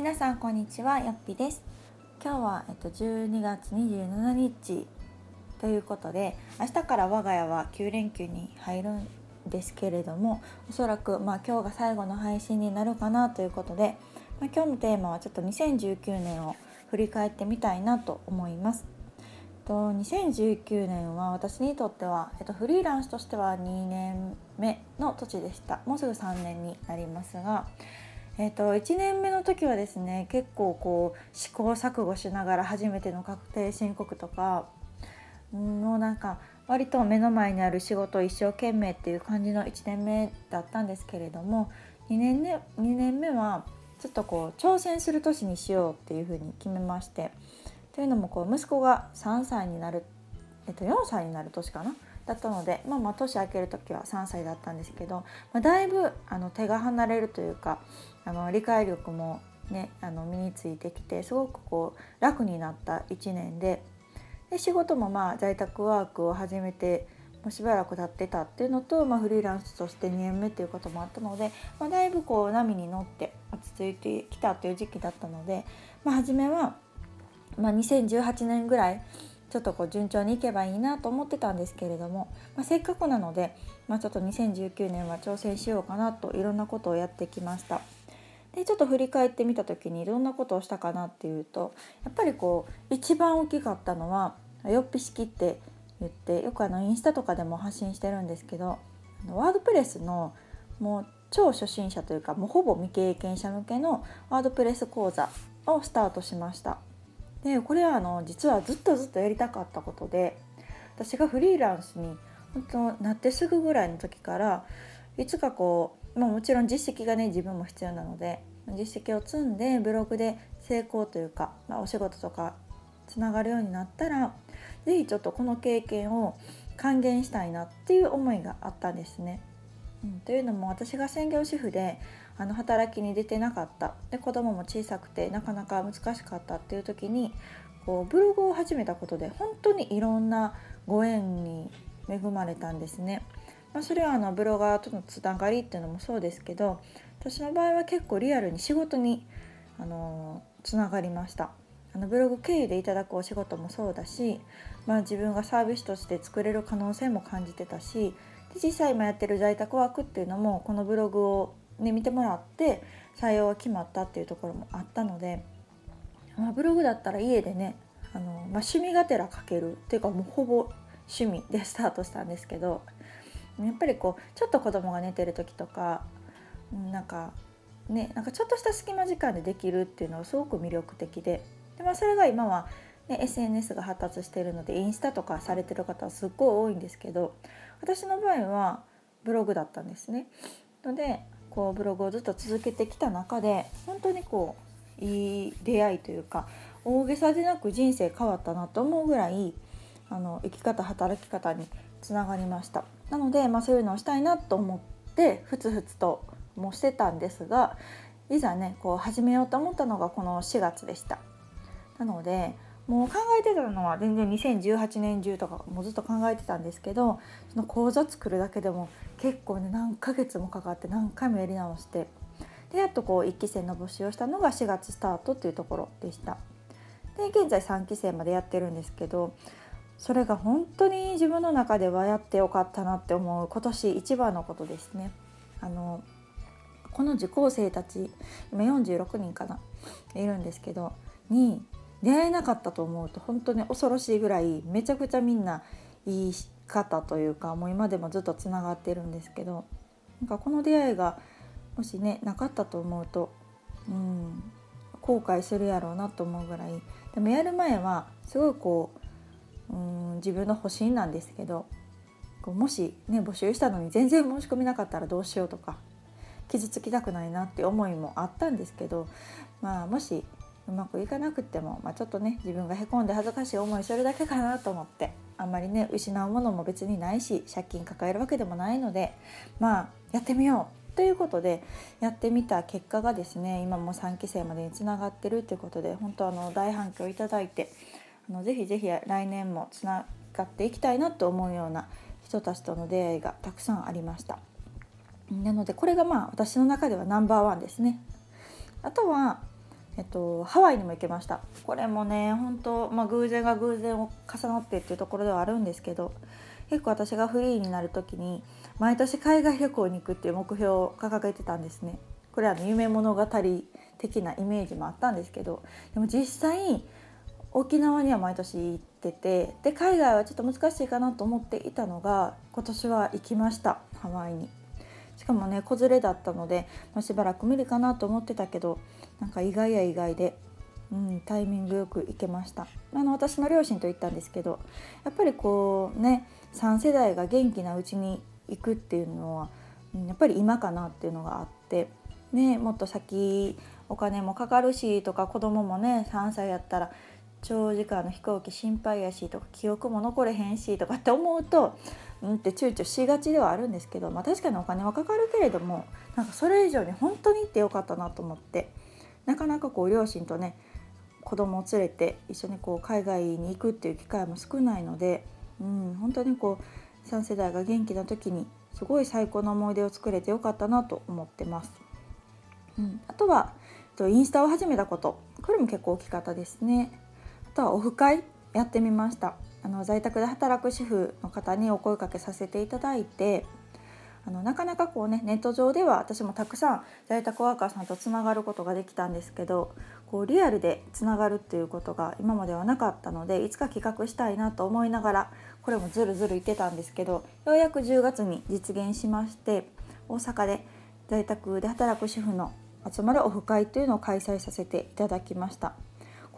皆さんこんにちはよっぴです今日はえっと12月27日ということで明日から我が家は9連休に入るんですけれどもおそらくまあ今日が最後の配信になるかなということで、まあ、今日のテーマはちょっと2019年を振り返ってみたいなと思います。と2019年は私にとっては、えっと、フリーランスとしては2年目の土でしたもうすぐ3年になりますがえーと、1年目の時はですね結構こう試行錯誤しながら初めての確定申告とかもうなんか割と目の前にある仕事を一生懸命っていう感じの1年目だったんですけれども2年目 ,2 年目はちょっとこう挑戦する年にしようっていうふうに決めましてというのもこう息子が3歳になる、えっと、4歳になる年かなだったので、まあ、まあ年明ける時は3歳だったんですけど、まあ、だいぶあの手が離れるというかあの理解力も、ね、あの身についてきてすごくこう楽になった1年でで仕事もまあ在宅ワークを始めてもうしばらく経ってたっていうのと、まあ、フリーランスとして2年目っていうこともあったので、まあ、だいぶこう波に乗って落ち着いてきたという時期だったので、まあ、初めは、まあ、2018年ぐらいちょっとこう順調にいけばいいなと思ってたんですけれども、まあ、せっかくなので、まあ、ちょっと2019年は挑戦しようかなといろんなことをやってきました。でちょっと振り返ってみた時にどんなことをしたかなっていうとやっぱりこう一番大きかったのは「よっぴ式」って言ってよくあのインスタとかでも発信してるんですけどワードプレスのもう超初心者というかもうほぼ未経験者向けのワードプレス講座をスタートしました。でこれはあの実はずっとずっとやりたかったことで私がフリーランスに本当なってすぐぐらいの時からいつかこう、まあ、もちろん実績がね自分も必要なので実績を積んでブログで成功というか、まあ、お仕事とかつながるようになったら是非ちょっとこの経験を還元したいなっていう思いがあったんですね。うん、というのも私が専業主婦であの働きに出てなかったで子供も小さくてなかなか難しかったっていう時にこうブログを始めたことで本当にいろんなご縁に恵まれたんですね。まあ、それはあのブロガーとのつながりっていうのもそうですけど私の場合は結構リアルに仕事にあのつながりました。あのブログ経由でいただくお仕事もそうだし、まあ、自分がサービスとして作れる可能性も感じてたしで実際今やってる在宅ワークっていうのもこのブログをね、見てもらって採用が決まったっていうところもあったので、まあ、ブログだったら家でねあの、まあ、趣味がてら書けるっていうかもうほぼ趣味で スタートしたんですけどやっぱりこうちょっと子供が寝てる時とかなんかねなんかちょっとした隙間時間でできるっていうのはすごく魅力的でで、まあ、それが今は、ね、SNS が発達しているのでインスタとかされてる方はすっごい多いんですけど私の場合はブログだったんですね。のでこうブログをずっと続けてきた中で本当にこういい出会いというか大げさでなく人生変わったなと思うぐらいあの生き方働き方につながりました。なので、まあ、そういうのをしたいなと思ってふつふつともしてたんですがいざねこう始めようと思ったのがこの4月でした。なのでもう考えてたのは全然2018年中とかもうずっと考えてたんですけどその講座作るだけでも結構ね何ヶ月もかかって何回もやり直してでやっとこう1期生の募集をしたのが4月スタートっていうところでした。で現在3期生までやってるんですけどそれが本当に自分の中ではやってよかったなって思う今年一番のことですね。あのこの受講生たち今46人かないるんですけどに出会えなかったと思うと本当に恐ろしいぐらいめちゃくちゃみんないい方というかもう今でもずっとつながってるんですけどなんかこの出会いがもしねなかったと思うとうん後悔するやろうなと思うぐらいでもやる前はすごいこううん自分の保身なんですけどこうもしね募集したのに全然申し込みなかったらどうしようとか傷つきたくないなって思いもあったんですけどまあもしうまくいかなくても、まあ、ちょっとね自分がへこんで恥ずかしい思いするだけかなと思ってあんまりね失うものも別にないし借金抱えるわけでもないのでまあやってみようということでやってみた結果がですね今も3期生までにつながってるということで本当あの大反響いただいてあのぜひぜひ来年もつながっていきたいなと思うような人たちとの出会いがたくさんありました。なのでこれがまあ私の中ではナンバーワンですね。あとはえっと、ハワイにも行けましたこれもね本当まあ偶然が偶然を重なってっていうところではあるんですけど結構私がフリーになる時に毎年海外旅行に行くっていう目標を掲げてたんですねこれは夢物語的なイメージもあったんですけどでも実際沖縄には毎年行っててで海外はちょっと難しいかなと思っていたのが今年は行きましたハワイに。しかもね子連れだったので、まあ、しばらく無理かなと思ってたけどなんか意外や意外で、うん、タイミングよく行けました。あの私の両親と行ったんですけどやっぱりこうね3世代が元気なうちに行くっていうのは、うん、やっぱり今かなっていうのがあって、ね、もっと先お金もかかるしとか子供もね3歳やったら長時間の飛行機心配やしとか記憶も残れへんしとかって思うとうんって躊躇しがちではあるんですけど、まあ、確かにお金はかかるけれどもなんかそれ以上に本当に行ってよかったなと思ってなかなかこう両親とね子供を連れて一緒にこう海外に行くっていう機会も少ないので、うん、本当にこう3世代が元気な時にすごい最高の思い出を作れてよかったなと思ってます。うん、あとはインスタを始めたことこれも結構大きかったですね。あとはオフ会やってみました。あの在宅で働く主婦の方にお声かけさせていただいてあのなかなかこうねネット上では私もたくさん在宅ワーカーさんとつながることができたんですけどこうリアルでつながるっていうことが今まではなかったのでいつか企画したいなと思いながらこれもずるずる言ってたんですけどようやく10月に実現しまして大阪で在宅で働く主婦の集まるオフ会というのを開催させていただきました。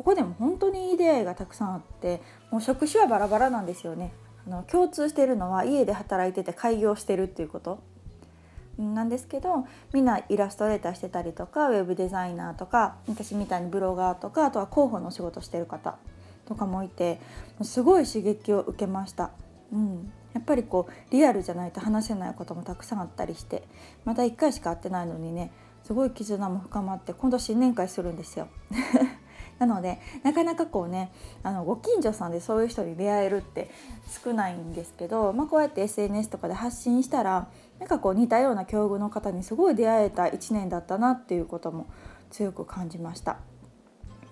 ここでも本当にいい出会いがたくさんあってもう職種はバラバラなんですよねあの共通してるのは家で働いてて開業してるっていうことなんですけどみんなイラストレーターしてたりとかウェブデザイナーとか私みたいにブロガーとかあとは広報の仕事してる方とかもいてすごい刺激を受けました。うん、やっぱりこうリアルじゃないと話せないこともたくさんあったりしてまた1回しか会ってないのにねすごい絆も深まって今度新年会するんですよ。なのでなかなかこうねあのご近所さんでそういう人に出会えるって少ないんですけど、まあ、こうやって SNS とかで発信したらなんかこう似たような境遇の方にすごい出会えた1年だったなっていうことも強く感じました。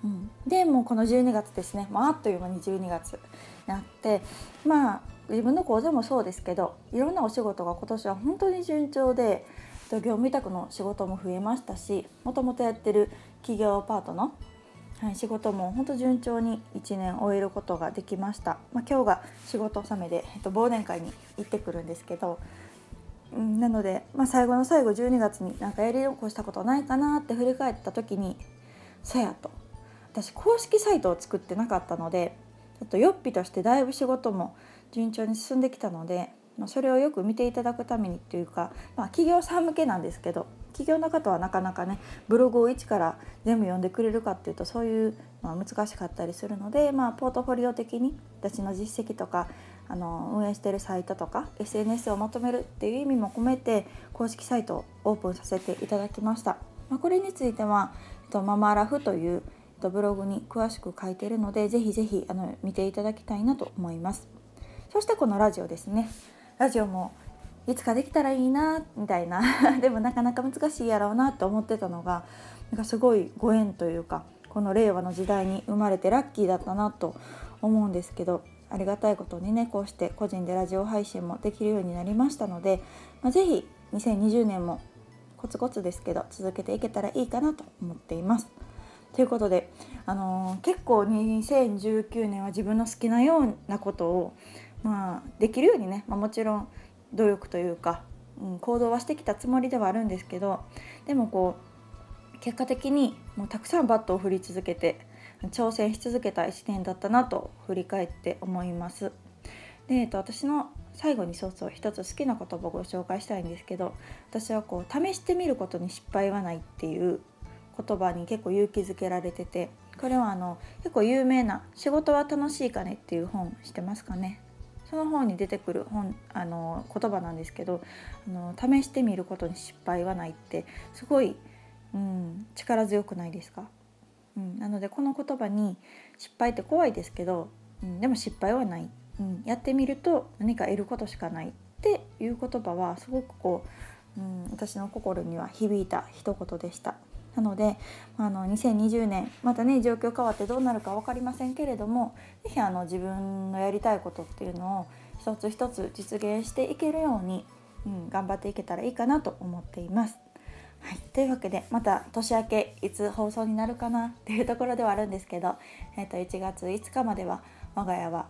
うん、でもうこの12月ですね、まあ、あっという間に12月になってまあ自分の講座もそうですけどいろんなお仕事が今年は本当に順調で業務委託の仕事も増えましたしもともとやってる企業パートのはい、仕事も本当順調に1年終えることができました、まあ、今日が仕事納めで、えっと、忘年会に行ってくるんですけど、なので、まあ、最後の最後12月になんかやり残したことないかなって振り返った時にさやと。私公式サイトを作ってなかったのでちょっとよっぴとしてだいぶ仕事も順調に進んできたので、まあ、それをよく見ていただくためにっていうか、まあ、企業さん向けなんですけど企業の方はなかなかねブログを一から全部読んでくれるかっていうとそういうのは難しかったりするので、まあ、ポートフォリオ的に私の実績とかあの運営してるサイトとか SNS をまとめるっていう意味も込めて公式サイトをオープンさせていただきました。まあ、これについては、えっと、ママラフというブログに詳しく書いているのでぜひぜひあの見ていただきたいなと思いますそしてこのラジオですねラジオもいつかできたらいいなみたいな でもなかなか難しいやろうなと思ってたのがなんかすごいご縁というかこの令和の時代に生まれてラッキーだったなと思うんですけどありがたいことにねこうして個人でラジオ配信もできるようになりましたので、まあ、是非2020年もコツコツですけど続けていけたらいいかなと思っています。ということで、あのー、結構2019年は自分の好きなようなことを、まあ、できるようにね、まあ、もちろん努力というか、うん、行動はしてきたつもりではあるんですけどでもこう結果的にもうたくさんバットを振り続けて挑戦し続けた1年だったなと振り返って思います。で、えっと、私の最後にそうそう一つ好きな言葉をご紹介したいんですけど私はこう試してみることに失敗はないっていう言葉に結構勇気づけられててこれはあの結構有名な「仕事は楽しいかね」っていう本してますかね？その本に出てくる本あの言葉なんですけどあの試してみることに失敗はないってすごい、うん、力強くないですか、うん、なのでこの言葉に失敗って怖いですけど、うん、でも失敗はない、うん、やってみると何か得ることしかないっていう言葉はすごくこう、うん、私の心には響いた一言でした。なのであの2020年またね状況変わってどうなるか分かりませんけれども是非自分のやりたいことっていうのを一つ一つ実現していけるように、うん、頑張っていけたらいいかなと思っています。はい、というわけでまた年明けいつ放送になるかなっていうところではあるんですけど、えー、と1月5日までは我が家は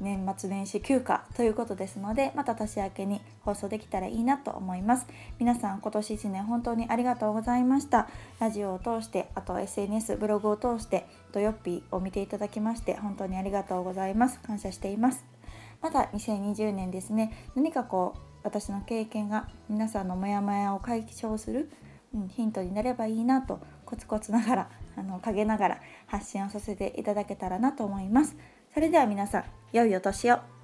年末年始休暇ということですのでまた年明けに放送できたらいいなと思います。皆さん今年1年本当にありがとうございました。ラジオを通してあと SNS ブログを通してとよっぴーを見ていただきまして本当にありがとうございます。感謝しています。また2020年ですね。何かこう私の経験が皆さんのモヤモヤを解消する、うん、ヒントになればいいなとコツコツながらあの陰ながら発信をさせていただけたらなと思います。それでは皆さん良いお年を。